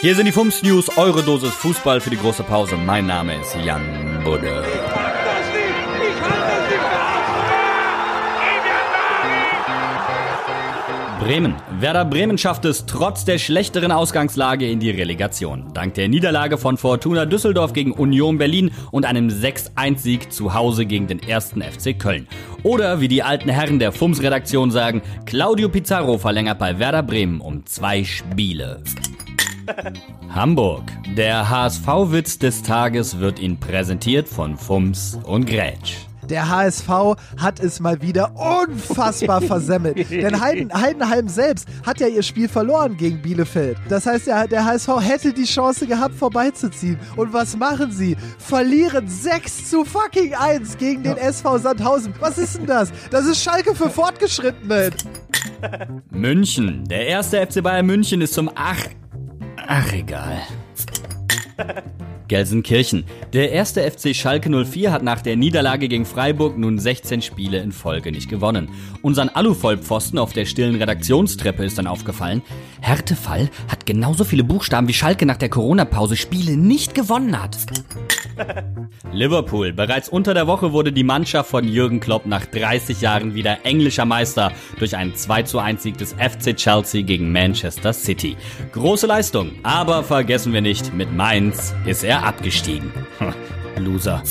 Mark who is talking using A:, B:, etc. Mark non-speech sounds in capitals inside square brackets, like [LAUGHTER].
A: Hier sind die Fums News, eure Dosis Fußball für die große Pause. Mein Name ist Jan Budde. Bremen. Werder Bremen schafft es trotz der schlechteren Ausgangslage in die Relegation. Dank der Niederlage von Fortuna Düsseldorf gegen Union Berlin und einem 6-1-Sieg zu Hause gegen den ersten FC Köln. Oder wie die alten Herren der FUMS-Redaktion sagen, Claudio Pizarro verlängert bei Werder Bremen um zwei Spiele. Hamburg. Der HSV-Witz des Tages wird Ihnen präsentiert von Fums und Grätsch.
B: Der HSV hat es mal wieder unfassbar versemmelt. [LAUGHS] Denn Heiden, Heidenheim selbst hat ja ihr Spiel verloren gegen Bielefeld. Das heißt, der, der HSV hätte die Chance gehabt, vorbeizuziehen. Und was machen sie? Verlieren 6 zu fucking 1 gegen den SV Sandhausen. Was ist denn das? Das ist Schalke für Fortgeschrittene.
A: München. Der erste FC Bayern München ist zum Ach. Ach, egal. [LAUGHS] Gelsenkirchen. Der erste FC Schalke 04 hat nach der Niederlage gegen Freiburg nun 16 Spiele in Folge nicht gewonnen. Unseren Aluvollpfosten auf der stillen Redaktionstreppe ist dann aufgefallen, Härtefall hat genauso viele Buchstaben wie Schalke nach der Corona-Pause Spiele nicht gewonnen hat. [LAUGHS] Liverpool. Bereits unter der Woche wurde die Mannschaft von Jürgen Klopp nach 30 Jahren wieder englischer Meister durch einen 2 zu 1 Sieg des FC Chelsea gegen Manchester City. Große Leistung, aber vergessen wir nicht, mit Mainz ist er abgestiegen. Loser.